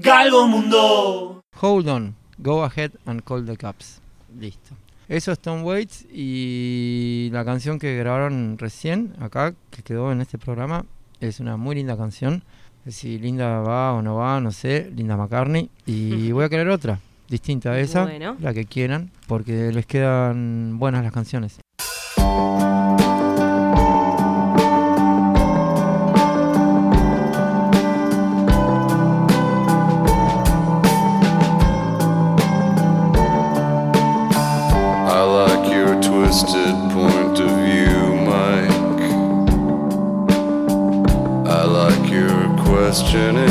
Galgo Mundo. Hold on, go ahead and call the caps. Listo. Eso es Tom Waits y la canción que grabaron recién acá, que quedó en este programa, es una muy linda canción. Si Linda va o no va, no sé, Linda McCartney. Y voy a querer otra, distinta a esa, la que quieran, porque les quedan buenas las canciones. question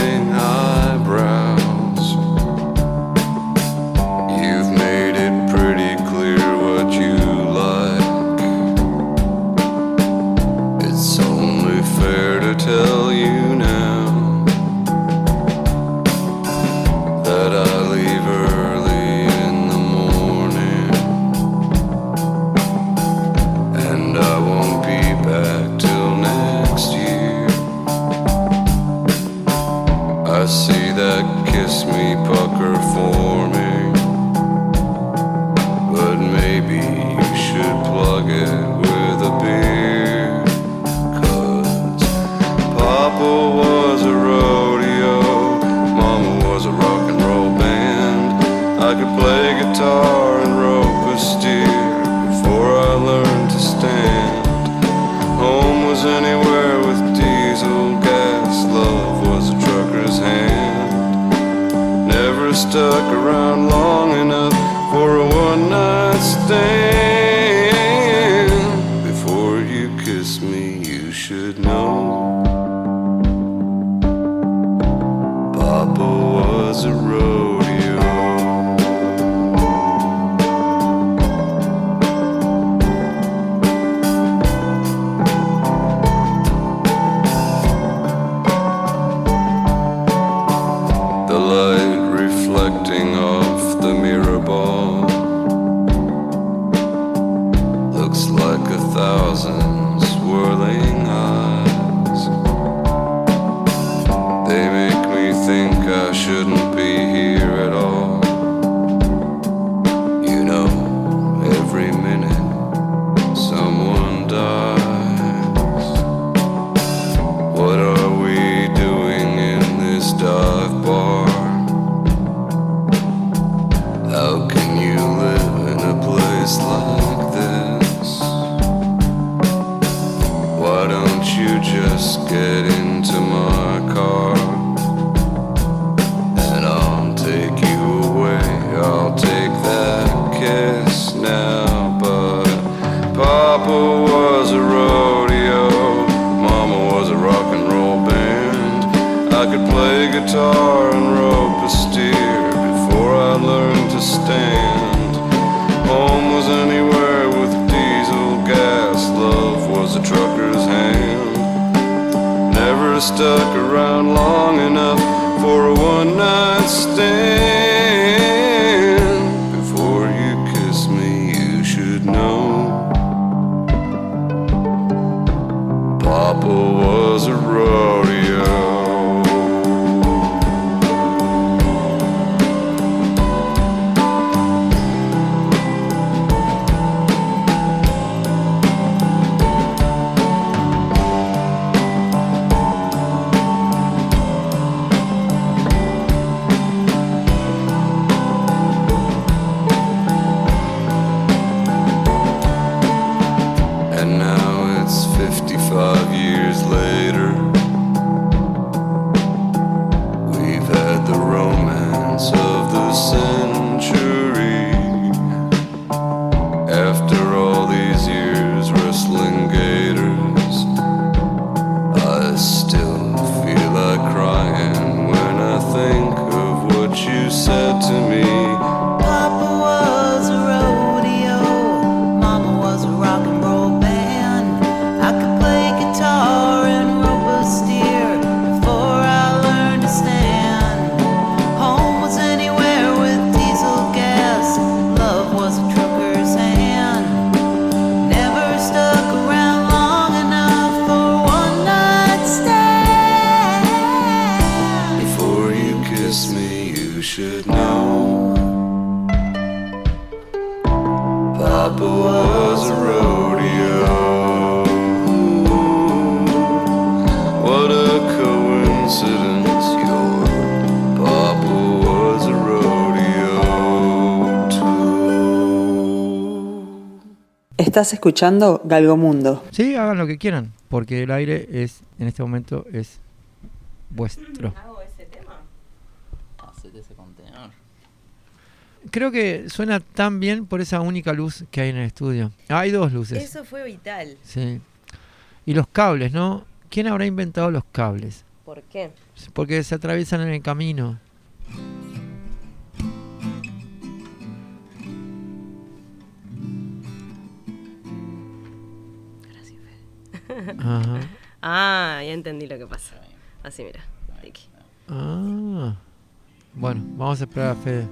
Estás escuchando Galgomundo. Sí, hagan lo que quieran, porque el aire es, en este momento, es vuestro. ¿Hago ese tema? Hacete ese contenedor. Creo que suena tan bien por esa única luz que hay en el estudio. Ah, hay dos luces. Eso fue vital. Sí. Y los cables, ¿no? ¿Quién habrá inventado los cables? ¿Por qué? Porque se atraviesan en el camino. Ajá. Ah, ya entendí lo que pasa. Así, mira. Aquí. Ah. Bueno, vamos a esperar a Fede.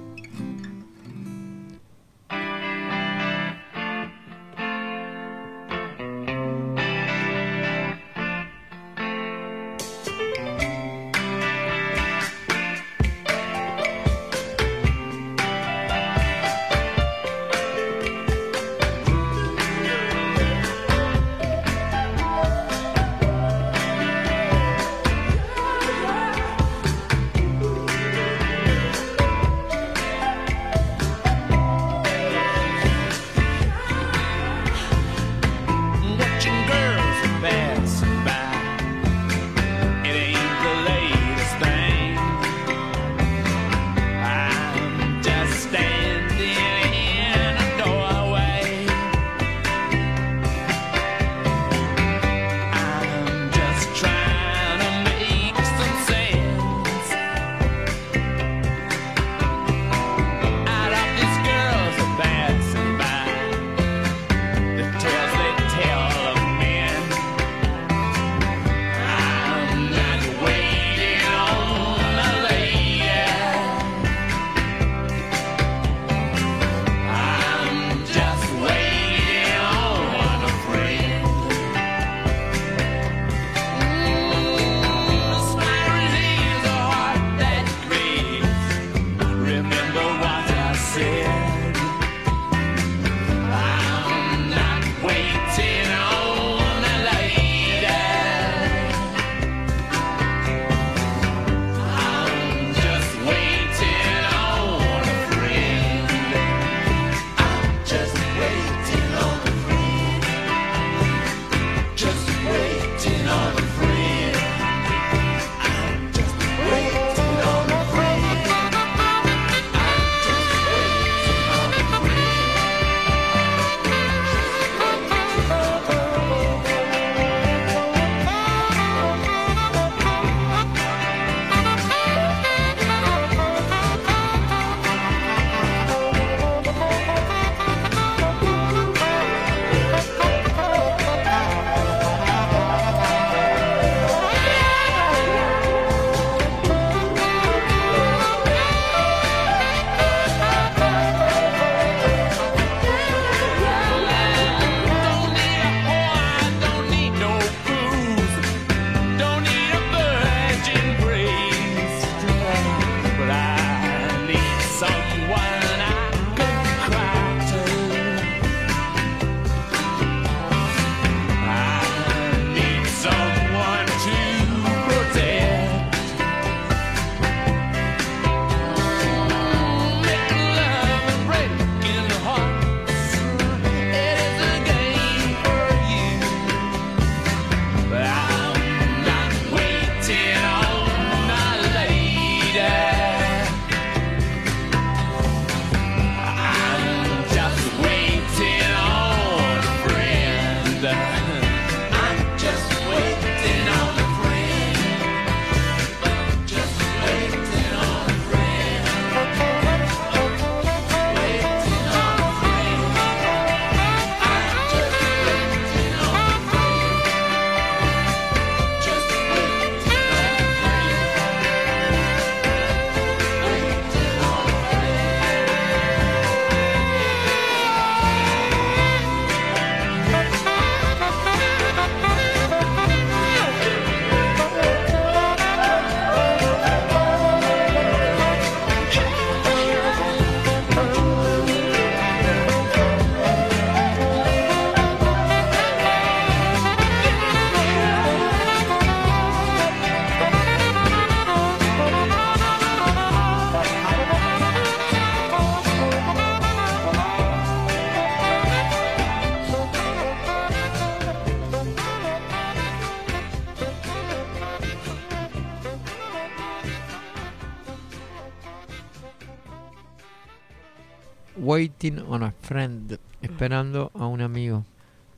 Waiting on a Friend, esperando a un amigo.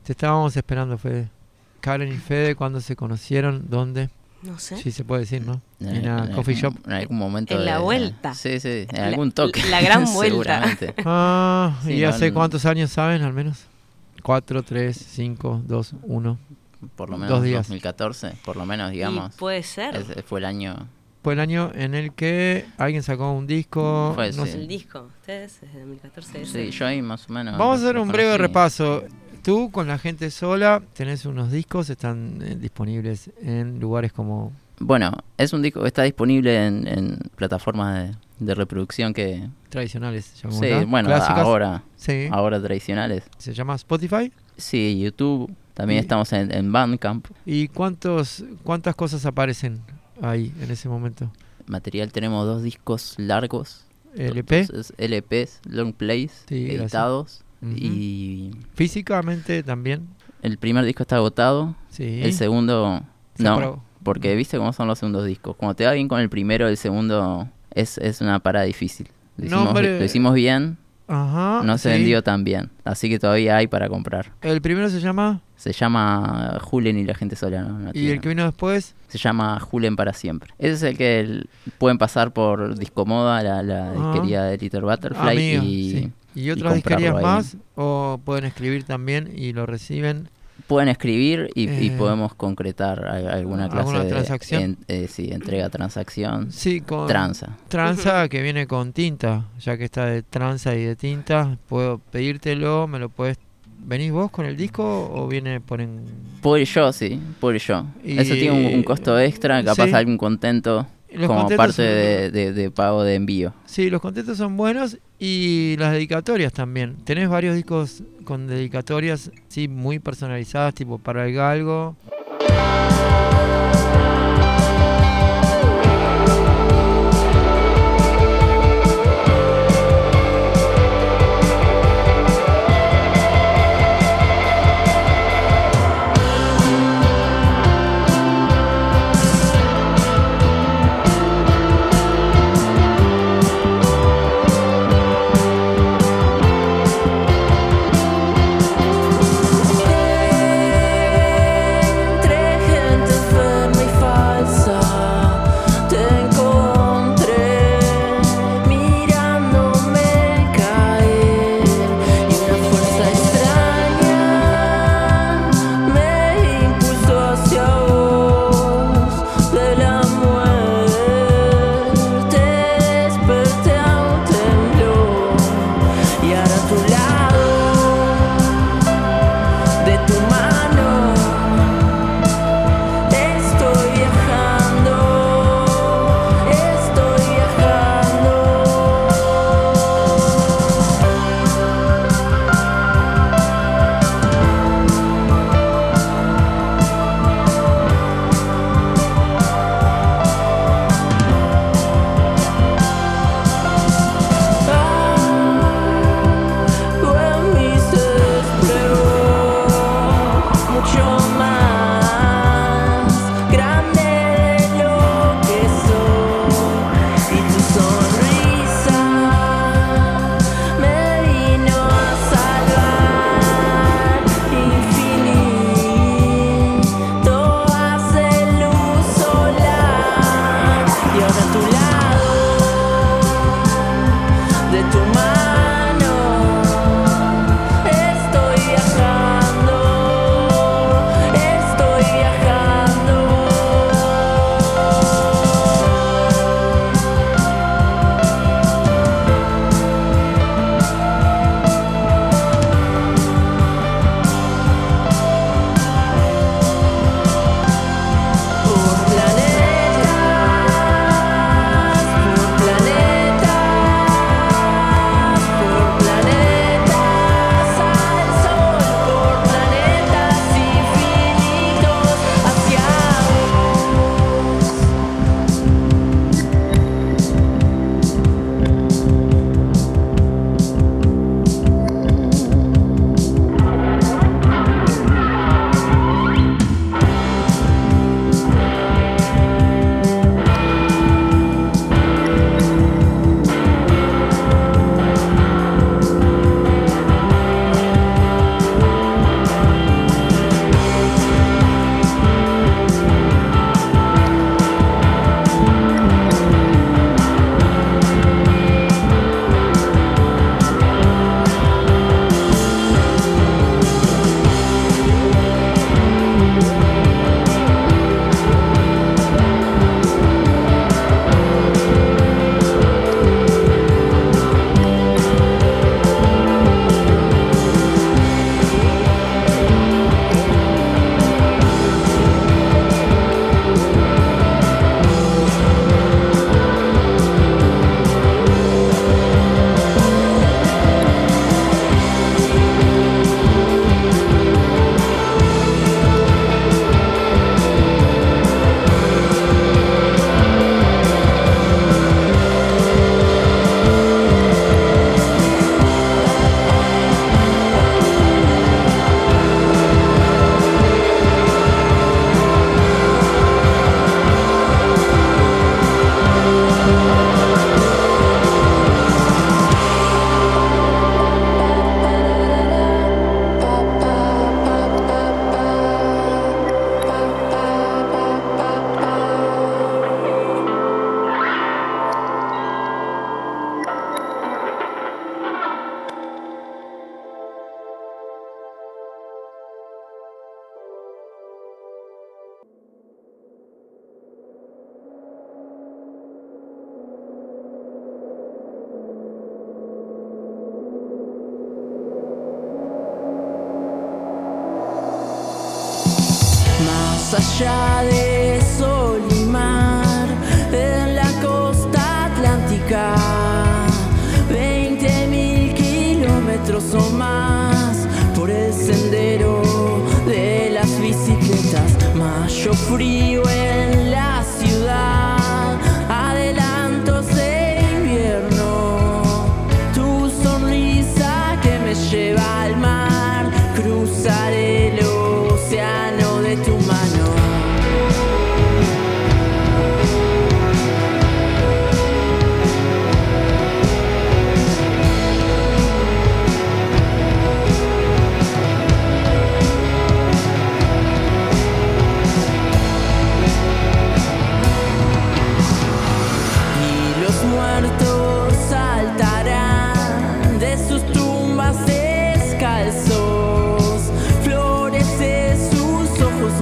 Te estábamos esperando, Fede. Karen y Fede, ¿cuándo se conocieron? ¿Dónde? No sé. Sí, se puede decir, ¿no? En, En coffee algún- shop. En algún momento. En la de- vuelta. Sí, sí, en La- algún toque. la gran vuelta. Seguramente. Ah, Sí, ¿y no, hace no. cuántos años saben al menos? 4, 3, 5, 2, 1. Por lo Dos menos días. 2014, por lo menos, Y digamos. puede ser. Ese fue el año. Fue el año en el que alguien sacó un disco. Fue, no sí. sé. El disco. Ustedes desde 2014. Sí, ese. yo ahí más o menos. Vamos a hacer un breve repaso. Tú con la gente sola tenés unos discos, están eh, disponibles en lugares como... Bueno, es un disco que está disponible en, en plataformas de, de reproducción que. tradicionales, Sí, llamémosla, bueno, clásicas. ahora, Sí. ahora tradicionales. Se llama Spotify. Sí, YouTube. También Y- estamos en, en Bandcamp. ¿Y cuántos, cuántas cosas aparecen ahí en ese momento? Material tenemos dos discos largos. ¿LP? Entonces, LPs, long plays, Sí, editados. Y Físicamente también. el primer disco está agotado. Sí. El segundo, Se no. aprobó. Porque viste cómo son los segundos discos. Cuando te va bien con el primero, el segundo es, es una parada difícil. Lo hicimos, Nombre- lo hicimos bien, Ajá. no se sí. vendió tan bien. Así que todavía hay para comprar. El primero se llama... Se llama Julen y la gente sola. ¿no? No Y tiene- el que vino después... Se llama Julen para siempre. Ese es el que el- pueden pasar por Discomoda, la, la Ajá. disquería de Little Butterfly. Amigo, y sí. ¿Y y otras disquerías ahí. más? ¿O pueden escribir también y lo reciben? Pueden escribir y, y Eh, podemos concretar alguna clase ¿alguna de transacción? en- eh, sí, entrega, transacción, Sí, con... tranza. Tranza que viene con tinta, ya que está de tranza y de tinta, puedo pedírtelo, me lo puedes... ¿Venís vos con el disco o viene por en... Puedo ir yo, sí, puedo ir yo. Eso tiene un, un Y- costo extra, capaz sí. algún contento Los como parte son- de, de- de pago de envío. Sí, los contentos son buenos y las dedicatorias también. Tenés varios discos con dedicatorias, sí, muy personalizadas, tipo para el galgo.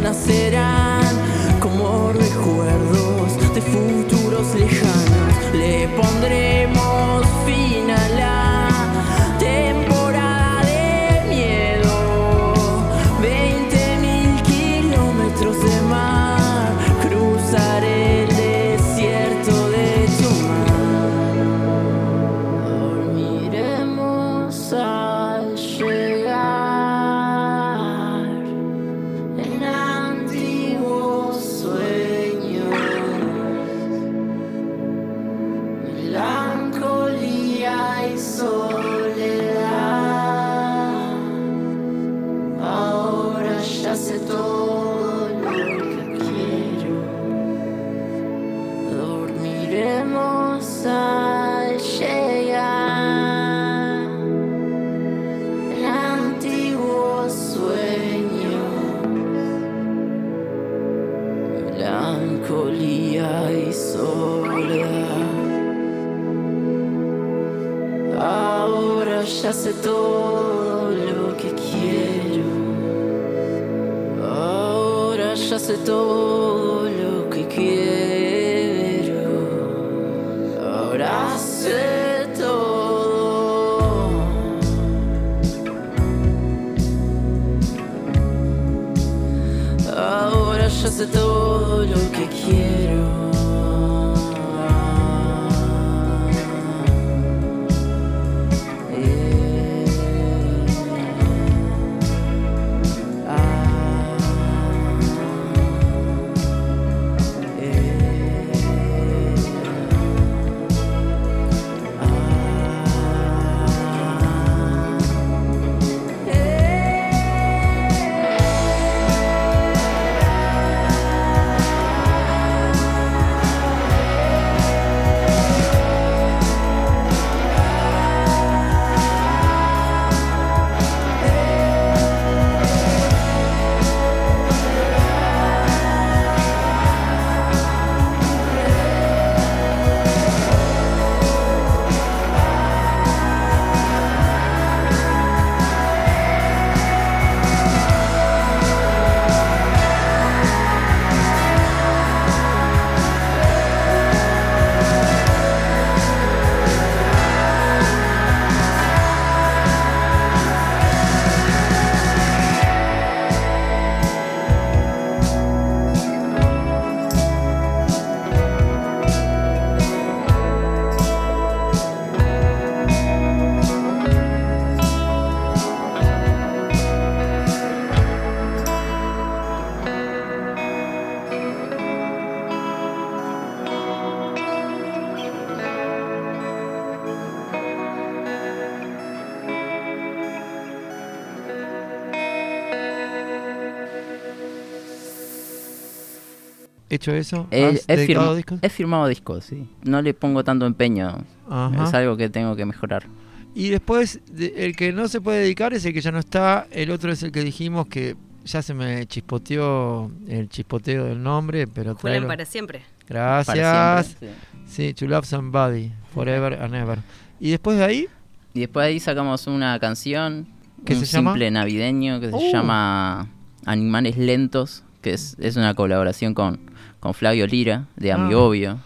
Nacerán como recuerdos de futuros lejanos. Le pondremos Hecho eso, He, ¿has he firma- discos? he firmado discos, sí. No le pongo tanto empeño. Ajá. Es algo que tengo que mejorar. Y después, de- el que no se puede dedicar es el que ya no está. El otro es el que dijimos que ya se me chispoteó el chispoteo del nombre, pero tráelo. para siempre. Gracias. Para siempre, sí. Sí, To Love Somebody, Forever and Ever. Y después de ahí, Y después de ahí sacamos una canción, ¿Qué un se llama? simple navideño que Uh. se llama Animales Lentos, que es, es una colaboración con, con Flavio Lira, de Ah. Amiobio.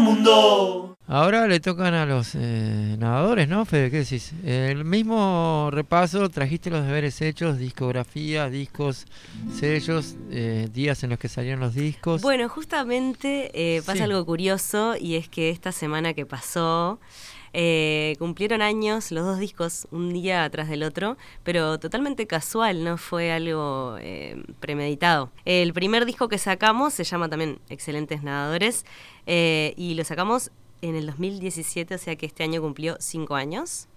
Mundo. Ahora le tocan a los eh, nadadores, ¿no, Fede? ¿Qué decís? El mismo repaso, trajiste los deberes hechos, discografía, discos, sellos, eh, días en los que salieron los discos. Bueno, justamente eh, pasa Sí. algo curioso y es que esta semana que pasó eh, cumplieron años los dos discos un día atrás del otro, pero totalmente casual, no fue algo eh, premeditado. El primer disco que sacamos se llama también Excelentes Nadadores eh, y lo sacamos en el 2017, o sea que este año cumplió cinco años.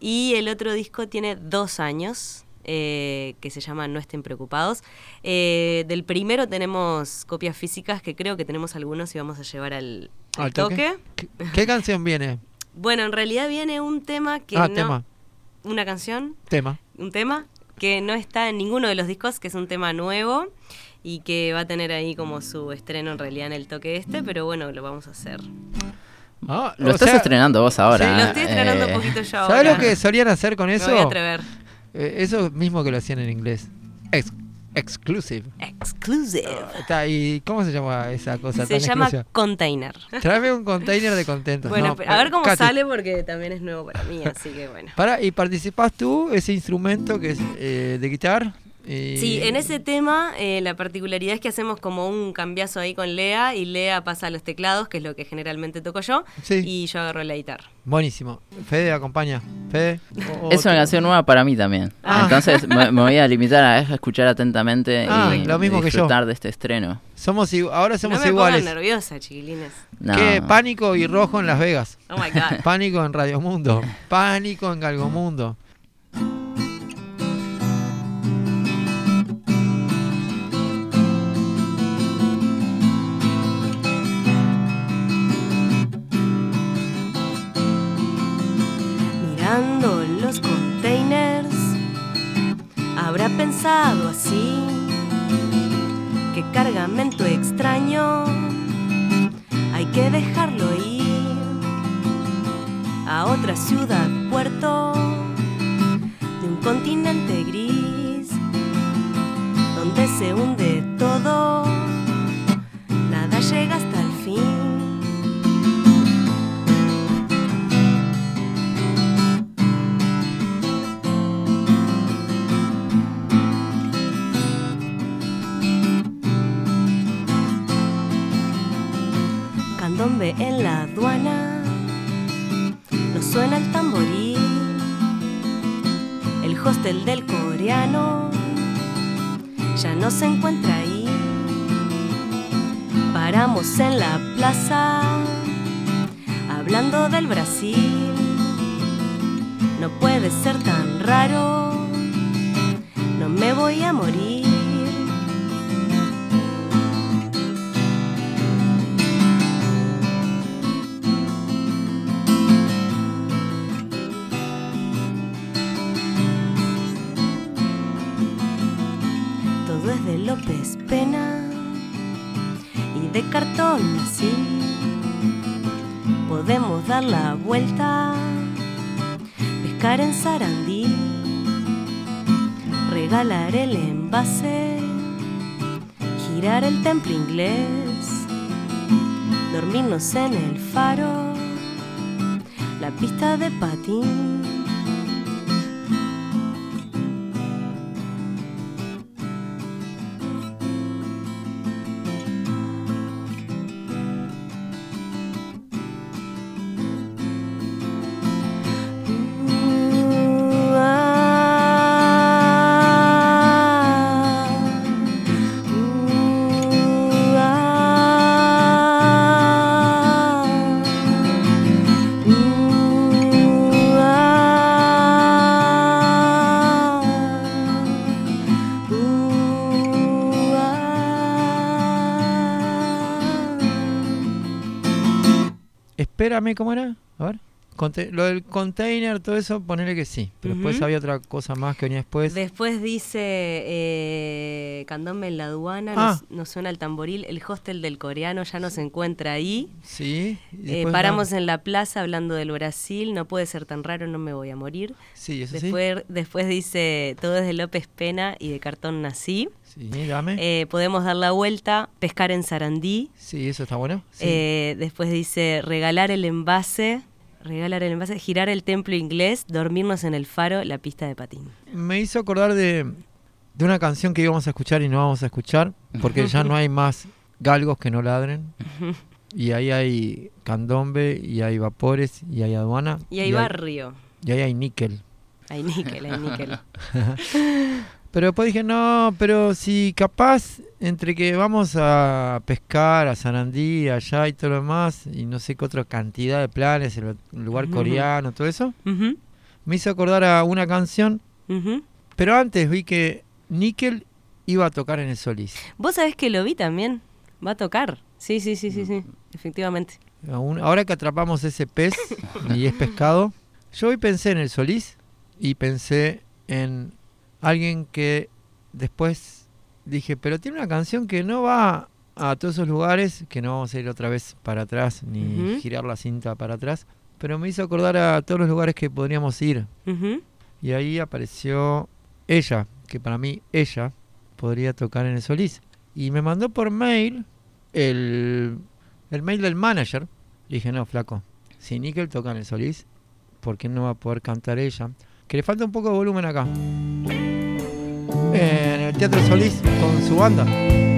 Y el otro disco tiene dos años, eh, que se llama No estén preocupados. Eh, del primero tenemos copias físicas que creo que tenemos algunos y vamos a llevar al, al ¿Al toque? toque. ¿Qué, qué canción viene? Bueno, en realidad viene un tema que ah, no... tema, Una canción, tema. un tema que no está en ninguno de los discos, que es un tema nuevo y que va a tener ahí como su estreno en realidad en el toque este, pero bueno, lo vamos a hacer. Ah, Lo estás sea, estrenando vos ahora. Sí, lo estoy estrenando eh, un poquito yo ¿Sabes ahora. lo que solían hacer con Me eso? voy a atrever. Eh, eso mismo que lo hacían en inglés. Ex- exclusive. Exclusive. Está, ¿Y cómo se llama esa cosa Se tan llama exclusiva? Container. Tráeme un container de contentos. Bueno, No, pero a ver cómo Katy, sale porque también es nuevo para mí, así que bueno. Pará, y participás tú, ese instrumento que es eh, de guitarra. Y- Sí, en ese tema eh, la particularidad es que hacemos como un cambiazo ahí con Lea y Lea pasa a los teclados, que es lo que generalmente toco yo, Sí. y yo agarro la guitarra. Buenísimo. Fede acompaña. Fede. o- o Es una canción nueva para mí también. Ah. Entonces me, me voy a limitar a escuchar atentamente Ah, y lo mismo que yo. de este estreno. Somos, ahora somos no me iguales. nerviosa, chiquilines. No. Que pánico y rojo en Las Vegas. Oh my god. Pánico en Radio Mundo. Pánico en Galgomundo. Los containers, habrá pensado así. Qué cargamento extraño, hay que dejarlo ir a otra ciudad, puerto de un continente gris, donde se hunde todo, nada llega hasta candombe en la aduana, no suena el tamboril, el hostel del coreano ya no se encuentra ahí. Paramos en la plaza, hablando del Brasil, no puede ser tan raro, no me voy a morir. La vuelta, pescar en Sarandí, regalar el envase, girar el templo inglés, dormirnos en el faro, la pista de patín. Espérame, ¿cómo era? A ver. Conte- lo del container, todo eso, ponele que sí. Pero después Ujú. había otra cosa más que venía después. Después dice eh, Candombe en la aduana, Ah. nos, nos suena el tamboril, el hostel del coreano ya no se encuentra ahí. Sí. Eh, después paramos no- en la plaza hablando del Brasil, no puede ser tan raro, no me voy a morir. Sí, eso Después, después dice todo es de López Pena y de cartón nací. Sí. Dame. Eh, podemos dar la vuelta, pescar en Sarandí. sí, eso está bueno. Sí. Eh, después dice regalar el envase, regalar el envase, girar el templo inglés, dormirnos en el faro, la pista de patín. Me hizo acordar de, de una canción que íbamos a escuchar y no vamos a escuchar, porque ya no hay más galgos que no ladren. Y ahí hay candombe, y hay vapores, y hay aduana. Y hay barrio. y ahí hay níquel. Hay níquel, hay níquel. Pero después dije, no, pero si capaz entre que vamos a pescar a Sarandí, allá y todo lo demás, y no sé qué otra cantidad de planes, el lugar coreano, todo eso, me hizo acordar a una canción, pero antes vi que Níquel iba a tocar en el Solís. Vos sabés que lo vi también. Va a tocar. Sí, sí, sí, sí, sí. Efectivamente. Aún- ahora que atrapamos ese pez y es pescado, yo hoy pensé en el Solís y pensé en alguien que después dije, pero tiene una canción que no va a todos esos lugares, que no vamos a ir otra vez para atrás ni girar la cinta para atrás, pero me hizo acordar a todos los lugares que podríamos ir. Y ahí apareció ella, que para mí ella podría tocar en el Solís. Y me mandó por mail el, el mail del manager. Le dije, no, flaco, si Nickel toca en el Solís, ¿por qué no va a poder cantar ella? Que le falta un poco de volumen acá. En el Teatro Solís con su banda.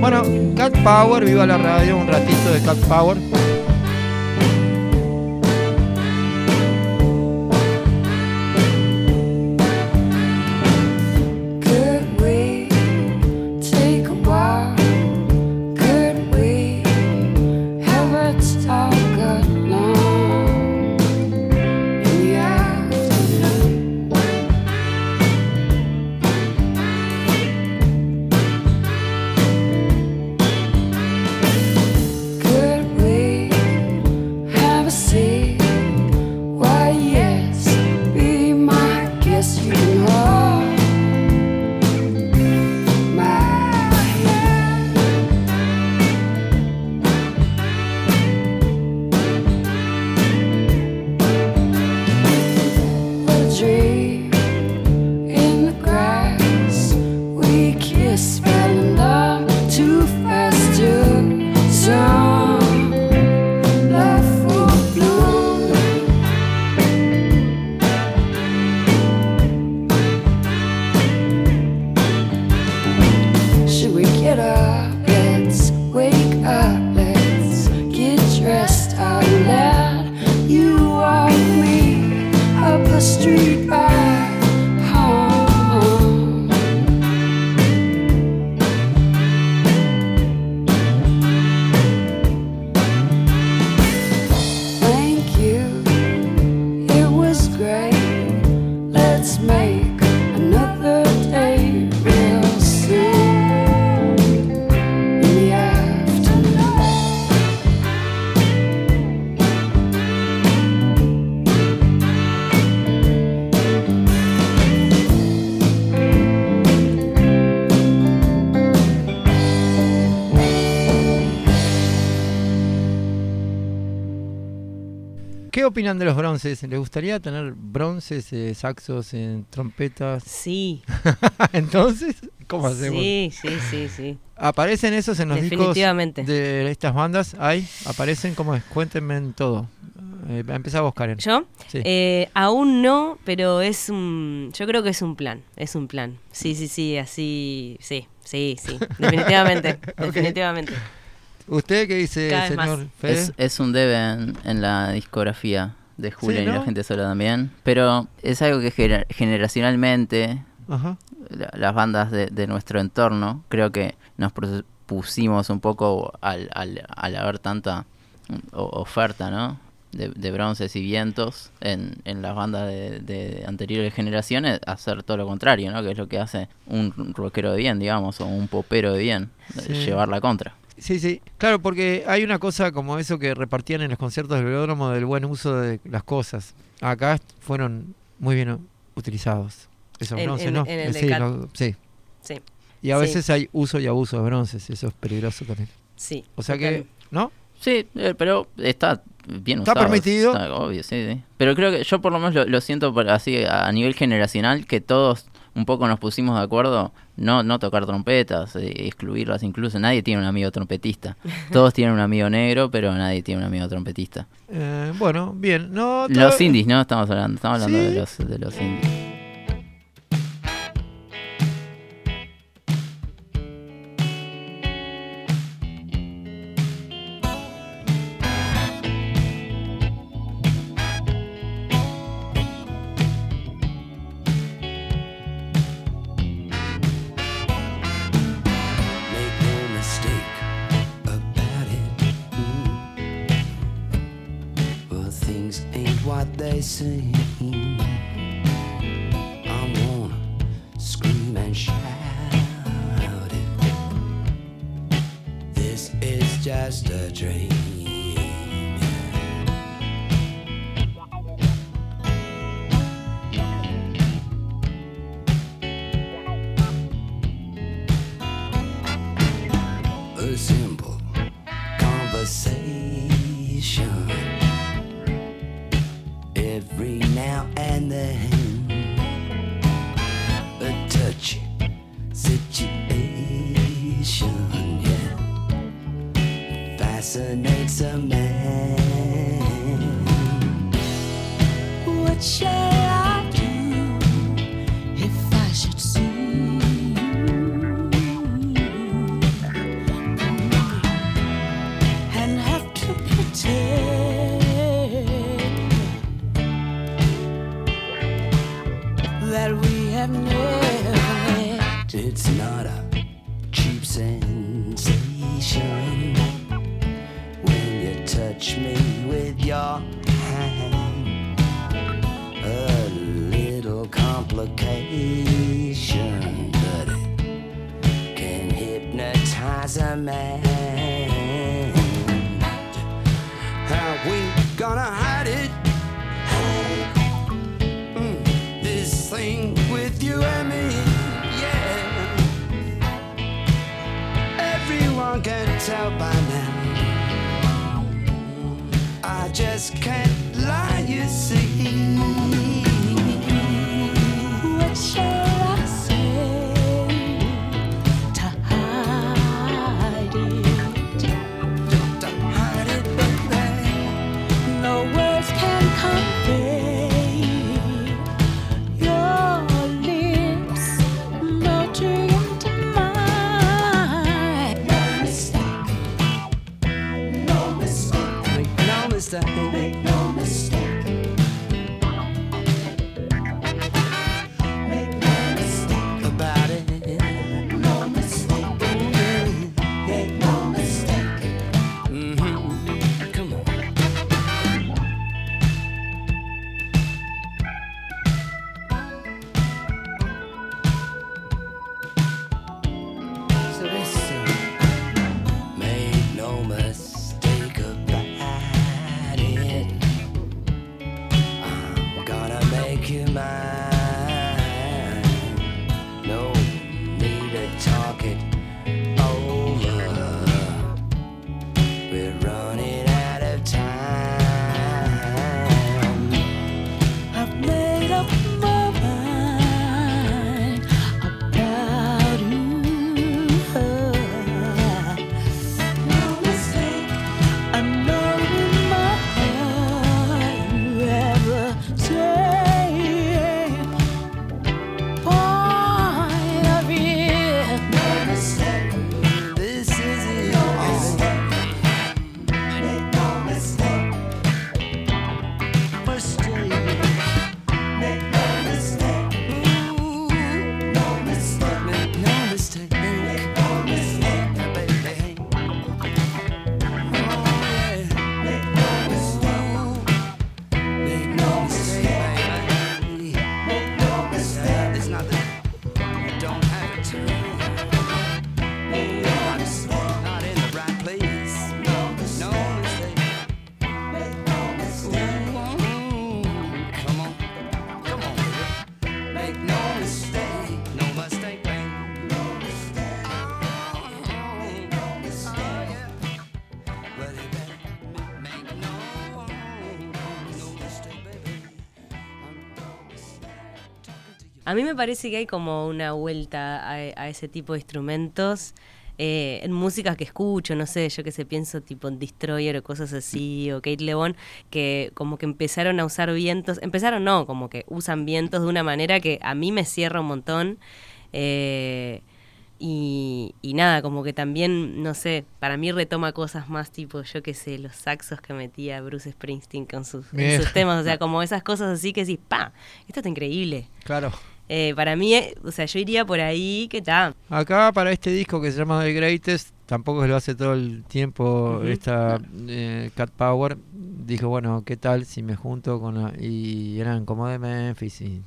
Bueno, Cat Power, viva la radio, un ratito de Cat Power. Opinan de los bronces? ¿Les gustaría tener bronces, eh, saxos, eh, trompetas? Sí. Entonces, ¿cómo hacemos? Sí, sí, sí, sí. ¿Aparecen esos en los discos de estas bandas? ¿Hay? ¿Aparecen? ¿Cómo es? Cuéntenme en todo. Eh, empezá vos, Karen. ¿Yo? Sí. Eh, aún no, pero es un. Yo creo que es un plan. Es un plan. Sí, sí, sí, así. Sí, sí, sí. Definitivamente. Definitivamente. ¿Usted qué dice, Cada señor. Fede? Es, es un debe en, en la discografía de Julia y ¿no? la gente sola también. Pero es algo que gener- generacionalmente Ajá. la- las bandas de, de nuestro entorno creo que nos pusimos un poco al, al, al haber tanta mm, oferta, ¿no? De, de bronces y vientos en, en las bandas de, de anteriores generaciones, hacer todo lo contrario, ¿no? Que es lo que hace un rockero de bien, digamos, o un popero de bien, Sí. llevar la contra. Sí, sí. Claro, porque hay una cosa como eso que repartían en los conciertos del velódromo del buen uso de las cosas. Acá fueron muy bien utilizados. Esos En- bronces, en- ¿no? en el Eh, de sí, lo- sí. Sí, Y a Sí. veces hay uso y abuso de bronces, eso es peligroso también. sí. O sea que, ¿no? Sí, eh, pero está bien Está usado. permitido. está obvio, sí, sí. Pero creo que yo por lo menos lo, lo siento por- así a nivel generacional, que todos un poco nos pusimos de acuerdo no, no tocar trompetas, eh, excluirlas incluso. Nadie tiene un amigo trompetista. Todos tienen un amigo negro, pero nadie tiene un amigo trompetista. Eh, bueno, bien. No, Los indies, ¿no? Estamos hablando, estamos hablando Sí. de los de los indies. A mí me parece que hay como una vuelta a, a ese tipo de instrumentos eh, en músicas que escucho, no sé, yo que sé, pienso tipo en Destroyer o cosas así, o Kate LeBon, que como que empezaron a usar vientos, empezaron no, como que usan vientos de una manera que a mí me cierra un montón. eh, y, y nada, como que también, no sé, para mí retoma cosas más tipo, yo qué sé, los saxos que metía Bruce Springsteen con sus, sus temas, o sea, como esas cosas así que decís, pa, esto está increíble. Claro. Eh, para mí, eh, o sea, yo iría por ahí, que está. Acá para este disco que se llama The Greatest, tampoco lo hace todo el tiempo esta eh, Cat Power. Dijo, bueno, ¿qué tal si me junto con la... Y eran como de Memphis y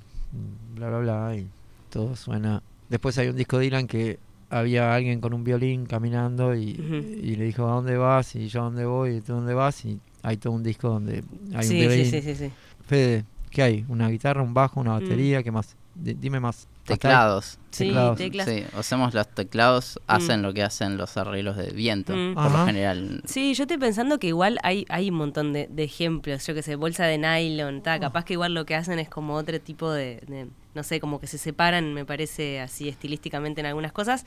bla, bla, bla. Y todo suena... Después hay un disco de Dylan que había alguien con un violín caminando y, le dijo, ¿a dónde vas? Y yo, ¿a dónde voy? ¿Y tú dónde vas? Y hay todo un disco donde hay un violín. sí, sí, sí, sí. Fede, ¿qué hay? ¿Una guitarra, un bajo, una Mm. batería? ¿Qué más? Dime más. Teclados. Sí, Teclados. teclas. Sí, usemos los teclados, hacen lo que hacen los arreglos de viento, Mm. por lo general. Sí, yo estoy pensando que igual hay, hay un montón de, de ejemplos, yo que sé, bolsa de nylon, Oh. ta, capaz que igual lo que hacen es como otro tipo de, de- no sé, como que se separan, me parece así estilísticamente en algunas cosas,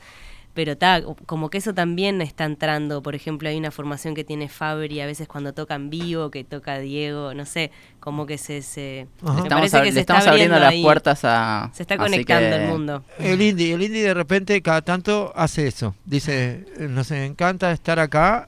pero ta, como que eso también está entrando, por ejemplo, hay una formación que tiene Fabri a veces cuando toca en vivo, que toca Diego, no sé, como que se... se me Estamos, ab- que le se está estamos abriendo las ahí, puertas a... Se está conectando que- el mundo. El indie, el indie de repente cada tanto hace eso. Dice, eh, nos encanta estar acá.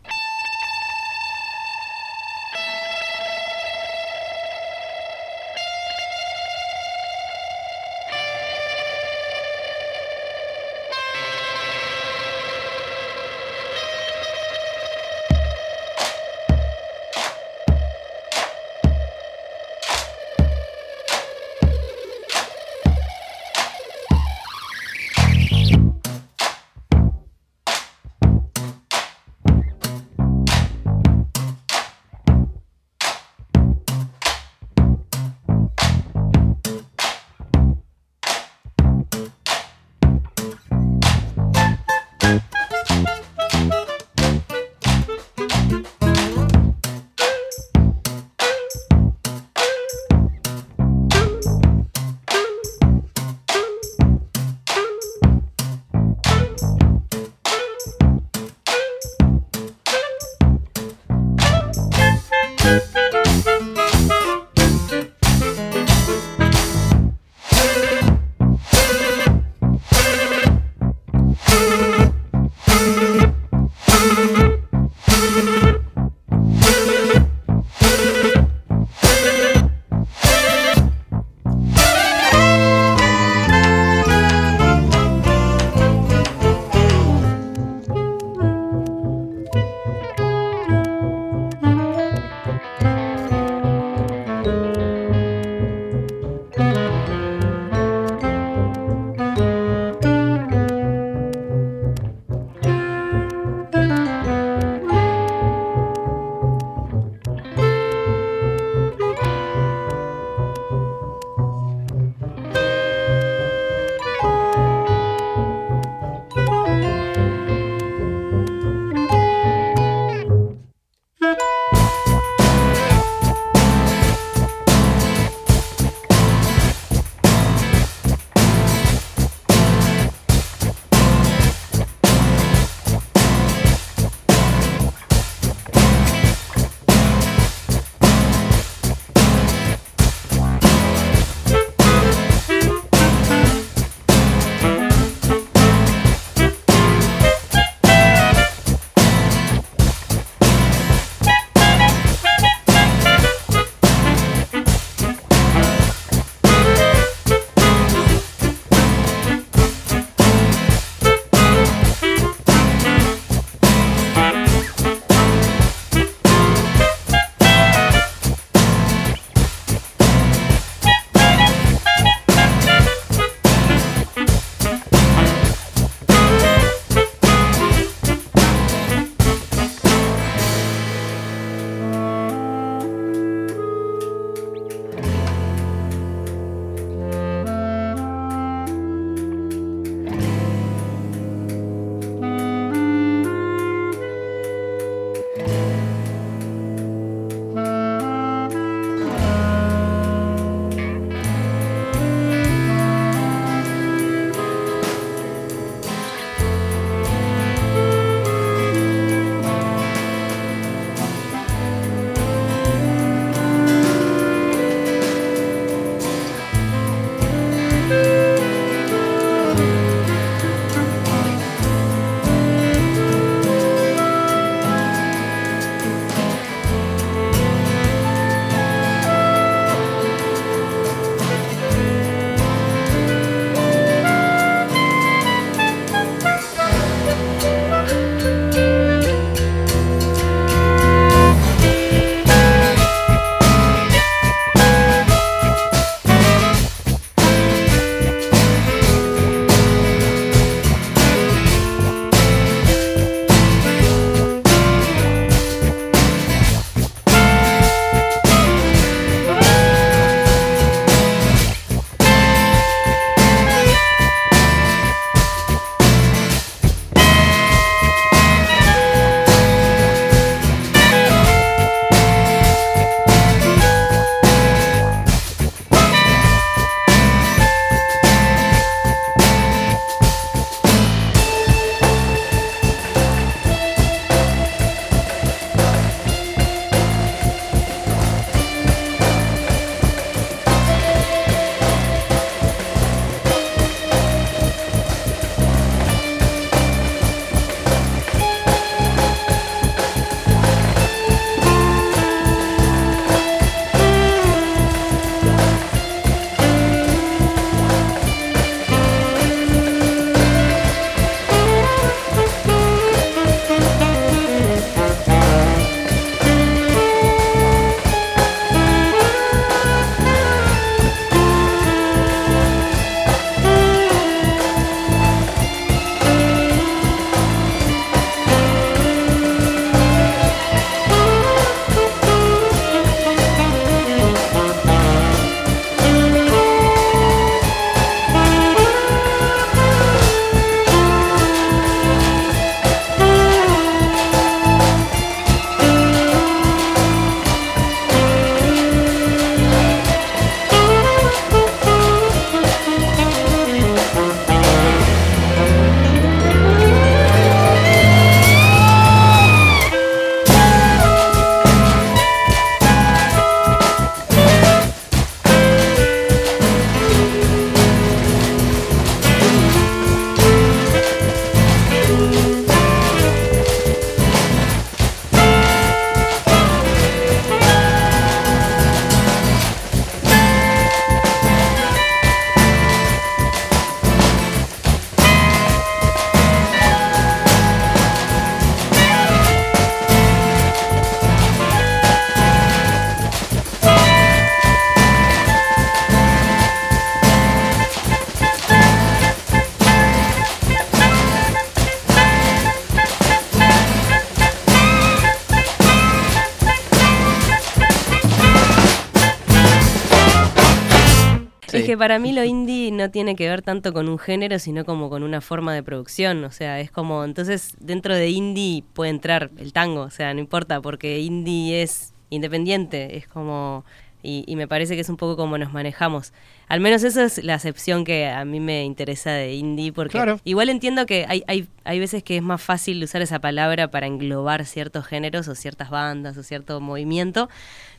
Para mí lo indie no tiene que ver tanto con un género, sino como con una forma de producción. O sea, es como, entonces dentro de indie puede entrar el tango, o sea, no importa, porque indie es independiente, es como... Y, y me parece que es un poco como nos manejamos. Al menos esa es la acepción que a mí me interesa de indie, porque Claro. igual entiendo que hay, hay, hay veces que es más fácil usar esa palabra para englobar ciertos géneros o ciertas bandas o cierto movimiento,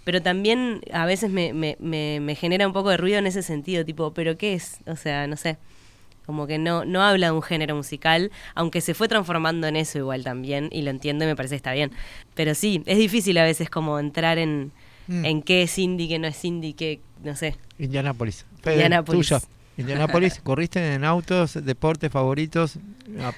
pero también a veces me, me, me, me genera un poco de ruido en ese sentido, tipo, ¿pero qué es? O sea, no sé. Como que no, no habla de un género musical, aunque se fue transformando en eso igual también, y lo entiendo y me parece que está bien. Pero sí, es difícil a veces como entrar en, Mm. en qué es indie, qué no es indie, qué, no sé. Indianápolis. Fede, Indianápolis. tuya. Indianápolis, corriste en autos, deportes favoritos. Ah,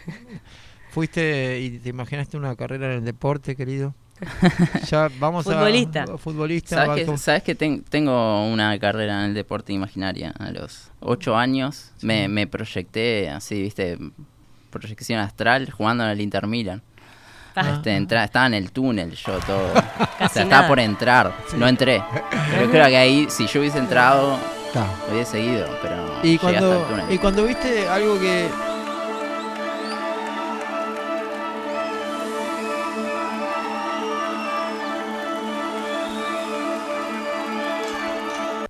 Fuiste y te imaginaste una carrera en el deporte, querido. Ya vamos Futbolista. a futbolista. ¿Sabes que, sabes que ten- tengo una carrera en el deporte imaginaria? A los ocho años me, me proyecté así, viste, proyección astral jugando en el Inter Milan. Ah. Este, entra- estaba en el túnel yo todo. o sea, estaba por entrar. No entré. Pero creo que ahí, si yo hubiese entrado, hubiese seguido. Pero Y llegué hasta el cuando, túnel. y cuando viste algo que.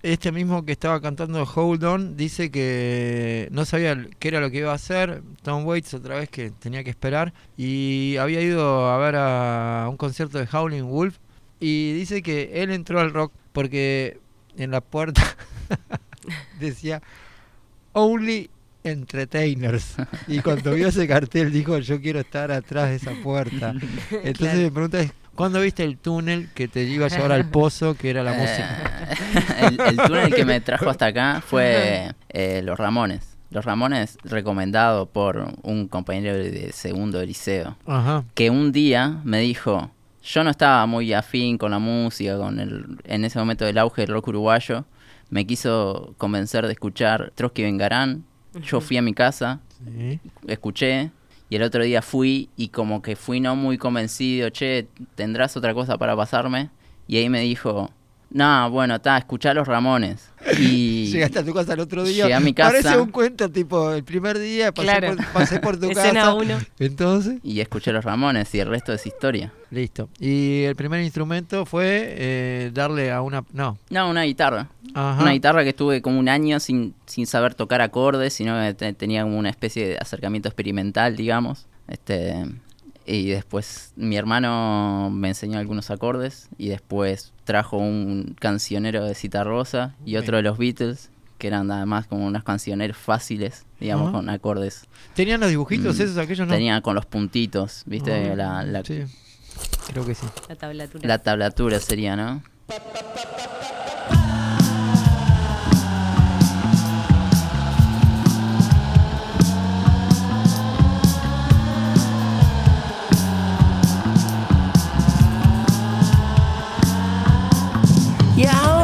Este mismo que estaba cantando Hold On dice que no sabía qué era lo que iba a hacer. Tom Waits otra vez que tenía que esperar. Y había ido a ver a un concierto de Howling Wolf. Y dice que él entró al rock porque en la puerta decía Only Entertainers. Y cuando vio ese cartel dijo, yo quiero estar atrás de esa puerta. Entonces Claro. mi pregunta es, ¿cuándo viste el túnel que te iba a llevar al pozo, que era la música? Eh, el, el túnel que me trajo hasta acá fue eh, Los Ramones. Los Ramones recomendado por un compañero de segundo de liceo. Ajá. que un día me dijo, yo no estaba muy afín con la música, con el, en ese momento del auge del rock uruguayo, me quiso convencer de escuchar Trotsky Vengarán, yo fui a mi casa, Sí. escuché, y el otro día fui y como que fui no muy convencido, che, ¿tendrás otra cosa para pasarme? Y ahí me dijo, no, bueno, está, escuchá a los Ramones. Y Llegaste a tu casa el otro día. Llegué a mi casa. Parece un cuento tipo, el primer día pasé, Claro. por, pasé por tu casa. uno. Entonces, y escuché a los Ramones y el resto es historia. listo. Y el primer instrumento fue eh, darle a una... No. No, una guitarra. Ajá. Una guitarra que estuve como un año sin, sin saber tocar acordes, sino que te- tenía como una especie de acercamiento experimental, digamos. Este, y después mi hermano me enseñó algunos acordes y después trajo un cancionero de Cita Rosa y otro de los Beatles, que eran nada más como unos cancioneros fáciles, digamos, con acordes. ¿Tenían los dibujitos Mm, esos, aquellos no? Tenía con los puntitos, ¿viste? Ah, la, la, Sí, creo que sí. La tablatura. la tablatura sería, ¿no? Y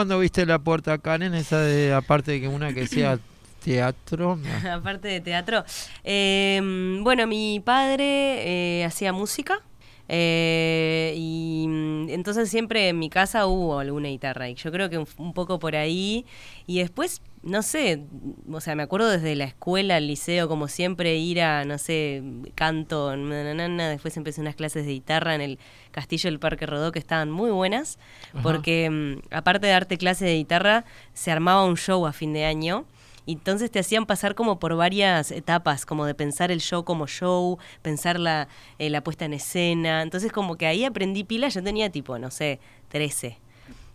cuando viste la puerta Karen, esa de aparte de que una que sea teatro? no. Aparte de teatro. eh, bueno, mi padre eh, hacía música. eh, entonces siempre en mi casa hubo alguna guitarra. Y yo creo que un, un poco por ahí. Y después, no sé, o sea, me acuerdo desde la escuela, el liceo, como siempre, ir a, no sé, canto, na, na, na, después empecé unas clases de guitarra en el Castillo del Parque Rodó que estaban muy buenas. Ajá. Porque mm, aparte de darte clase de guitarra, se armaba un show a fin de año. Entonces te hacían pasar como por varias etapas, como de pensar el show como show, pensar la, eh, la puesta en escena. Entonces como que ahí aprendí pila, yo tenía tipo, no sé, 13.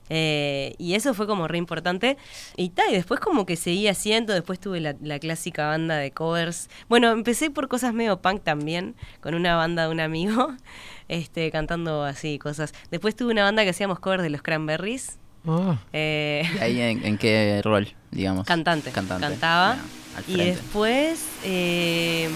Eh, y eso fue como re importante. Y tal, y después como que seguí haciendo, después tuve la, la clásica banda de covers. Bueno, empecé por cosas medio punk también, con una banda de un amigo, este, cantando así cosas. Después tuve una banda que hacíamos covers de los Cranberries. Ah, Eh, ¿Y ahí en, en qué rol, digamos? Cantante. Cantante. Cantaba. Ya, al y después. eh,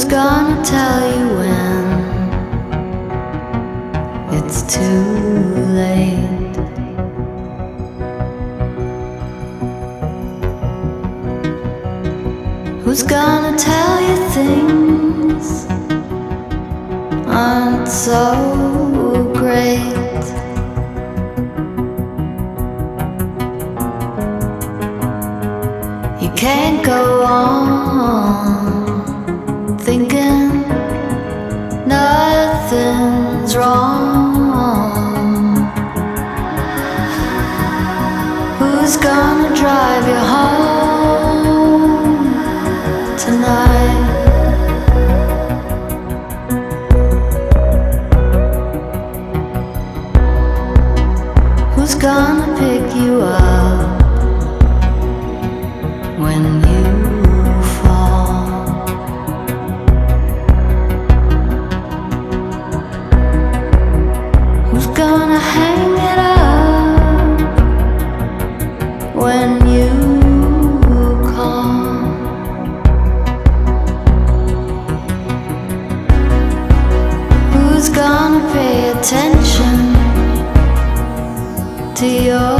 Who's gonna tell you when it's too late? Who's gonna tell you things aren't so great? You can't go on nothing's wrong. Who's gonna drive you home tonight? Who's gonna pick you up pay attention to your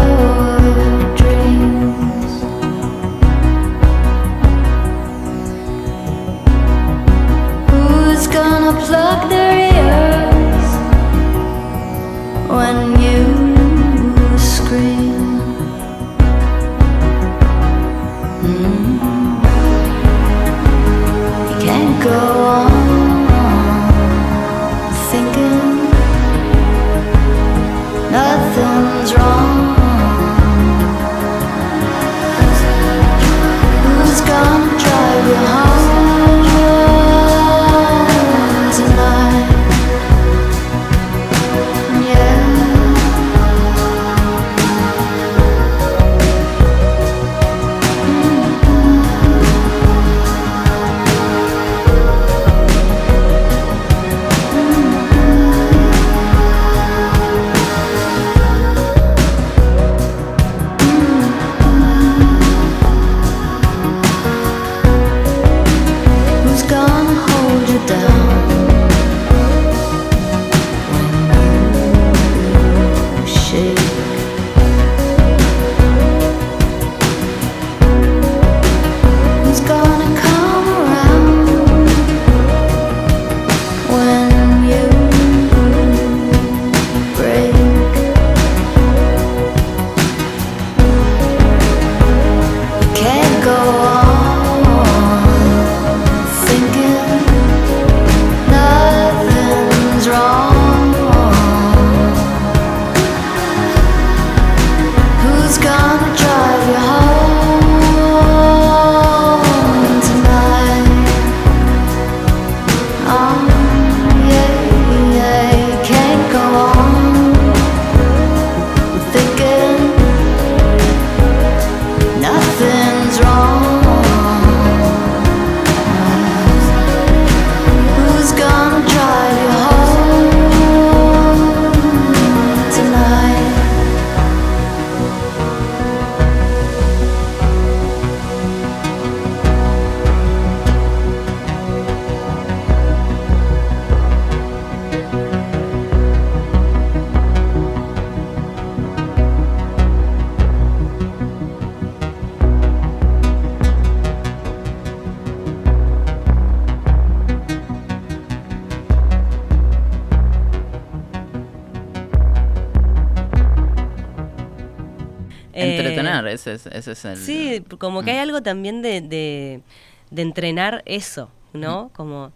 ese es, ese es el... Sí, como que hay Mm. algo también de, de, de entrenar eso, ¿no? Como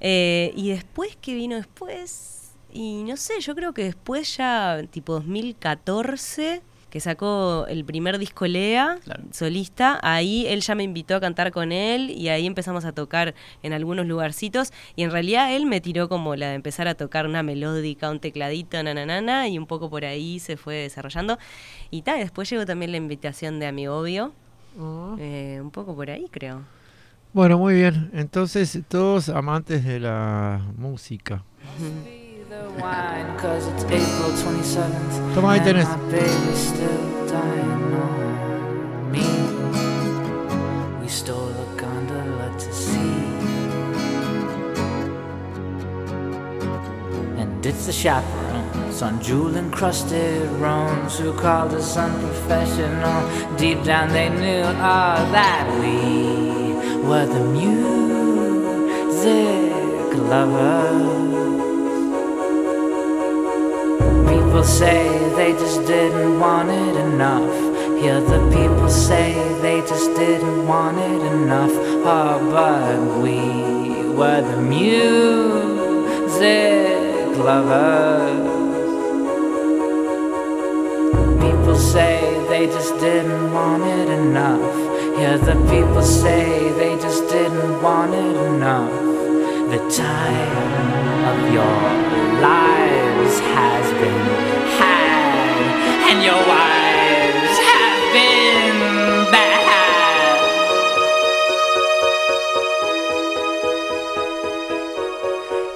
eh, y después qué vino después y no sé, yo creo que después ya tipo 2014 que sacó el primer disco Lea, Claro. solista, ahí él ya me invitó a cantar con él y ahí empezamos a tocar en algunos lugarcitos y en realidad él me tiró como la de empezar a tocar una melódica, un tecladito, nananana y un poco por ahí se fue desarrollando y tal, después llegó también la invitación de Amigo Obvio, eh, un poco por ahí creo. Bueno, muy bien. Entonces, todos amantes de la música. the wine the ahí tenés. It's the chaperones on jewel encrusted roans who called us unprofessional. Deep down they knew all oh, that we were the music lovers. People say they just didn't want it enough. Hear the people say they just didn't want it enough. Oh, but we were the music lovers. People say they just didn't want it enough. Hear the people say they just didn't want it enough. The time of your lives has been had, and your wives have been bad.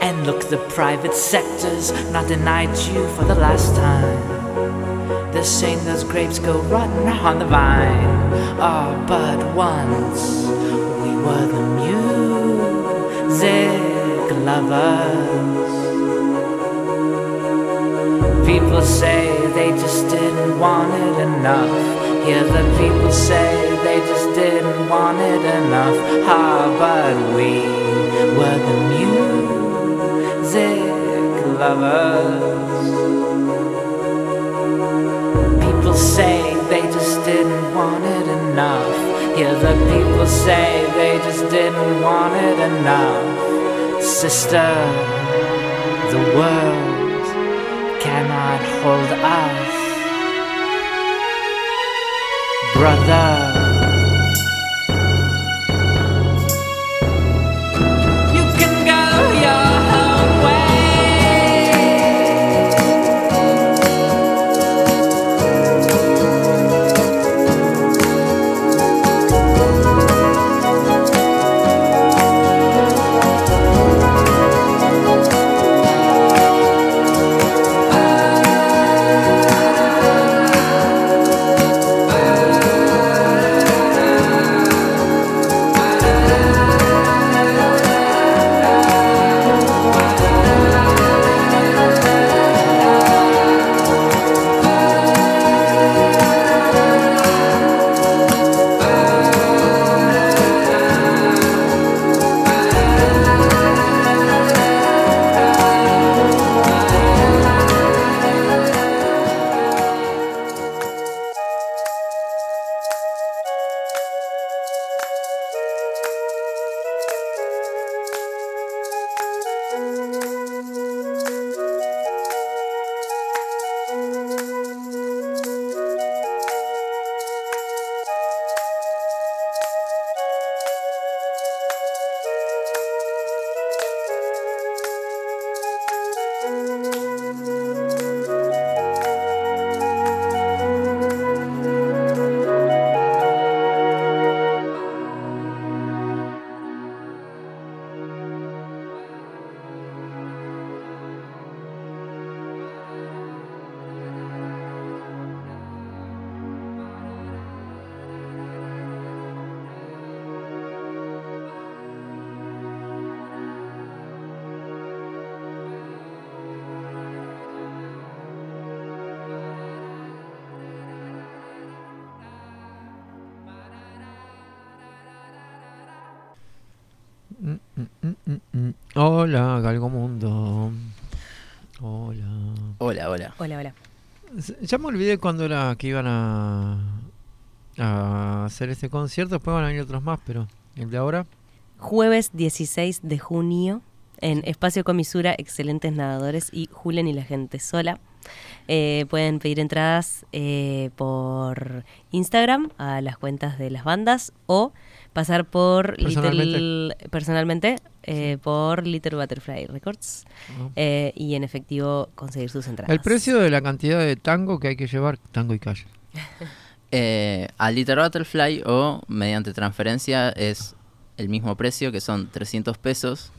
And look, the private sector's not denied you for the last time. They're saying those grapes go rotten on the vine. Oh, but once we were the music lovers. People say they just didn't want it enough. Hear the people say they just didn't want it enough. Ah, but we were the music lovers. People say they just didn't want it enough. Hear the people say they just didn't want it enough. Sister, the world hold us. Brother, Hola, Galgo Mundo. Hola. Hola, hola. Hola, hola. Ya me olvidé cuándo era que iban a, a hacer este concierto. Después van a venir otros más, pero el de ahora. Jueves 16 de junio en Espacio Comisura, Excelentes Nadadores y Julen y la gente sola. Eh, pueden pedir entradas eh, por Instagram a las cuentas de las bandas o pasar por Personalmente. Little, personalmente eh, por Little Butterfly Records ¿no? eh, y en efectivo conseguir sus entradas. El precio de la cantidad de tango que hay que llevar, tango y calle. Eh, al Liter Butterfly o mediante transferencia es el mismo precio, que son 300 pesos.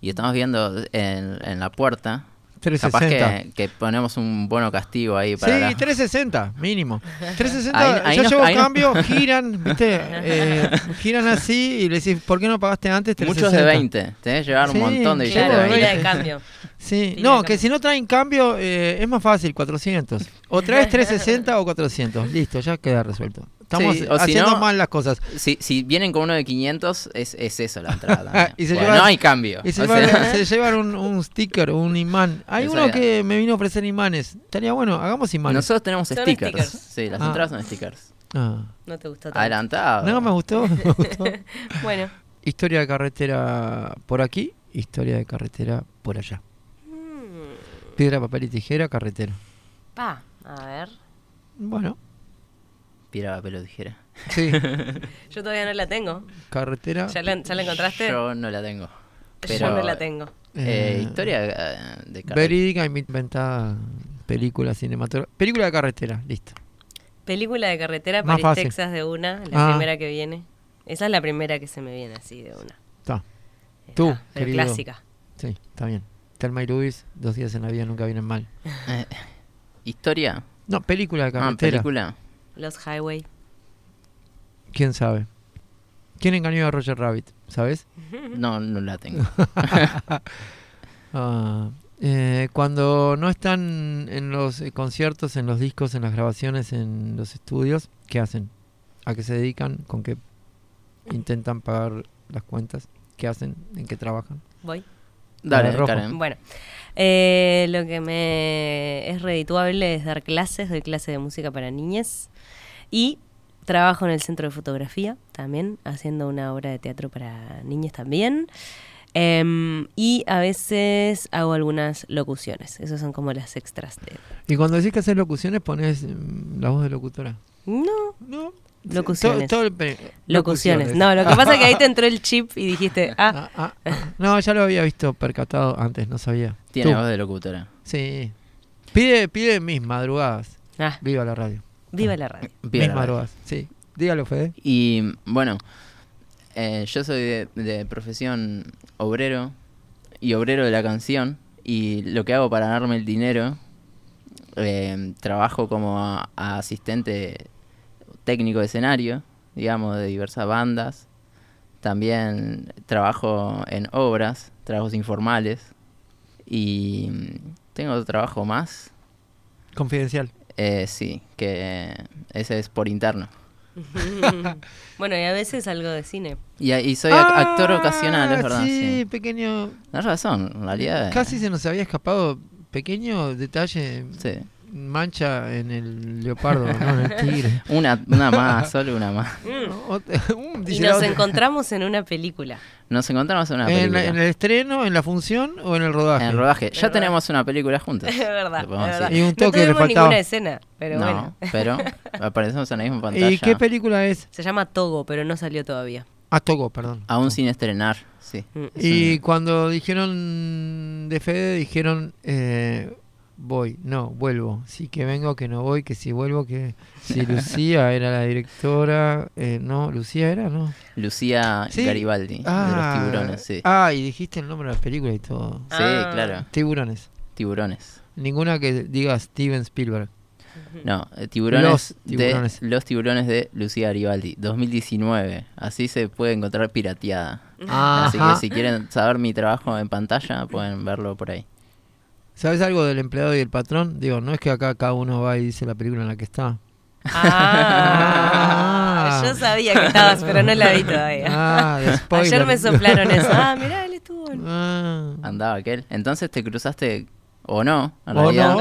Y estamos viendo en, en la puerta. Capaz 360. que, que ponemos un bono castigo ahí para Sí, la- 360, mínimo. 360, Ahí- ahí ya no- llevo cambio, giran, ¿viste? Eh, giran así y le decís, ¿por qué no pagaste antes? Muchos 360? de 20. Tenés que llevar Sí, un montón de billetes claro, de Claro, tira 20. de cambio. Sí, Tira no, que cambio. si no traen cambio eh, es más fácil, 400. O traes 360 o 400. Listo, ya queda resuelto. Estamos Sí, o si haciendo no- mal las cosas. Si, si vienen con uno de 500, es, es eso la entrada. también. Y se Porque llevan- no hay cambio. Y se llevan, sea, se llevan un, un sticker, un imán. Hay uno que me vino a ofrecer imanes. Estaría bueno, hagamos imanes. nosotros tenemos Son stickers. stickers. Sí, las Ah. entradas son stickers. Ah. No te gustó tanto. Adelantado. No, me gustó, me gustó. Bueno. Historia de carretera por aquí, historia de carretera por allá. Mm, Piedra, papel y tijera, carretera. Pa, a ver. Bueno, Piedra, papel o tijera. sí, Yo todavía no la tengo. carretera. ¿Ya la, ya la encontraste? Yo no la tengo. Yo Pero, no la tengo. eh, eh, historia eh, de carretera. Verídica, inventada película cinematográfica. Película de carretera, listo. Película de carretera, Más París, fácil. Texas de una, la Ah. primera que viene. Esa es la primera que se me viene así de una. Está. Tú, pero clásica. Sí, está bien. Telma y Luis, dos días en la vida nunca vienen mal. Eh, historia. No, película de Ah, carretera. película. Los Highway. ¿Quién sabe? ¿Quién engañó a Roger Rabbit? ¿Sabes? No, no la tengo. Ah, eh, cuando no están en los eh, conciertos, en los discos, en las grabaciones, en los estudios, ¿qué hacen? ¿A qué se dedican? ¿Con qué intentan pagar las cuentas? ¿Qué hacen? ¿En qué trabajan? Voy. Dale, rojo. Karen. Bueno, eh, lo que me es redituable es dar clases, doy clases de música para niñas y trabajo en el centro de fotografía también, haciendo una obra de teatro para niñas también. Em, y a veces hago algunas locuciones, esas son como las extras de... Y cuando decís que haces locuciones, pones mm, la voz de locutora. No, No. Locuciones. Todo- todo el pe- locuciones. No, lo que pasa es que ahí te entró el chip y dijiste, ah, Ah, ah, ah. No, ya lo había visto percatado antes, no sabía. Tiene Tú. voz de locutora. Sí. Pide, pide mis madrugadas. ah, Viva la radio. Viva la radio. Viva mis la radio. Sí. Dígalo, Fede. Y bueno, eh, yo soy de, de profesión obrero y obrero de la canción. Y lo que hago para ganarme el dinero, eh, trabajo como a- a asistente técnico de escenario, digamos, de diversas bandas. También trabajo en obras, trabajos informales. Y mm, tengo otro trabajo más. Confidencial. Eh, sí, que ese es por interno. bueno, y a veces algo de cine. Y, y soy ac- actor ocasional, es Ah, verdad. Sí, Sí, pequeño. Tienes razón, en realidad. eh, Casi se nos había escapado. Pequeño detalle. Sí. Mancha en el leopardo, no en el tigre. Una, una más, solo una más. Un Y nos encontramos en una película. Nos encontramos en una ¿En, película. en el estreno, en la función o en el rodaje? En rodaje. Ya verdad. tenemos una película juntas. Es verdad, es. Y un no toque le tuvimos faltaba. ninguna escena, pero no, bueno. pero aparecemos en la misma pantalla. ¿Y qué película es? Se llama Togo, pero no salió todavía. Ah, Togo, perdón. Aún sin estrenar, sí. Mm. Y cuando dijeron de Fede, dijeron eh, voy, no, vuelvo. Sí que vengo, que no voy, que si vuelvo, que si Lucía era la directora, eh, no, Lucía era, no. Lucía Sí. Garibaldi, de los tiburones, sí. Ah, y dijiste el nombre de la película y todo. Sí, Ah. claro. Tiburones. Tiburones. Ninguna que diga Steven Spielberg. No, eh, tiburones, Los de tiburones. los tiburones de Lucía Garibaldi, 2019. Así se puede encontrar pirateada. Así que si quieren saber mi trabajo en pantalla, pueden verlo por ahí. ¿Sabes algo del empleado y el patrón? Digo, no es que acá cada uno va y dice la película en la que está. Ah, Ah. yo sabía que estabas, pero no la vi todavía. Ah. Ayer me soplaron eso. Ah, mirá, él estuvo en... Ah. Andaba aquel. Entonces te cruzaste o no, en O realidad,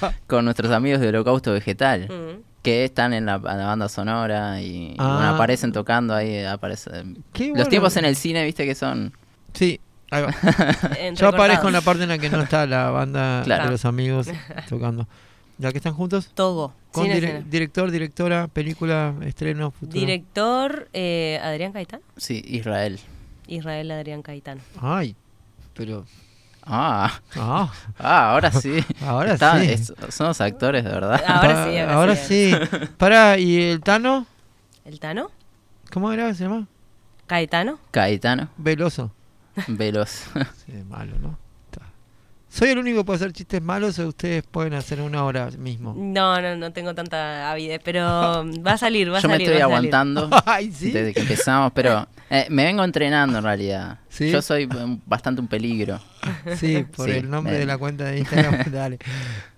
no. Con nuestros amigos de Holocausto Vegetal, Mm. que están en la, en la banda sonora y, Ah. bueno, aparecen tocando ahí, aparecen. Qué Los tiempos en el cine, viste que son... Sí, ahí va. Yo aparezco en la parte en la que no está la banda Claro. de los amigos tocando. ¿Ya que están juntos? Togo. Con dire- escena. director, directora, película, estreno, futuro. Director eh, Adrián Caetano. Sí, Israel. Israel Adrián Caetano. Ay, pero... Ah, Ah, ah ahora sí. Ahora Está- sí. es- somos actores, de verdad. Ahora pa- sí, ahora ahora sí. sí. Pará, ¿y el Tano? ¿El Tano? ¿Cómo era que se llama? ¿Caetano? Caetano, Veloso. Veloz. Sí, malo, ¿no? ¿Soy el único que puede hacer chistes malos o ustedes pueden hacer una hora mismo? No, no, no tengo tanta avidez, pero va a salir, va a Yo me salir. estoy va a salir. aguantando Ay, sí. desde que empezamos, pero eh, me vengo entrenando en realidad. ¿Sí? Yo soy bastante un peligro. Sí, por Sí, el nombre me- de la cuenta de Instagram. Dale.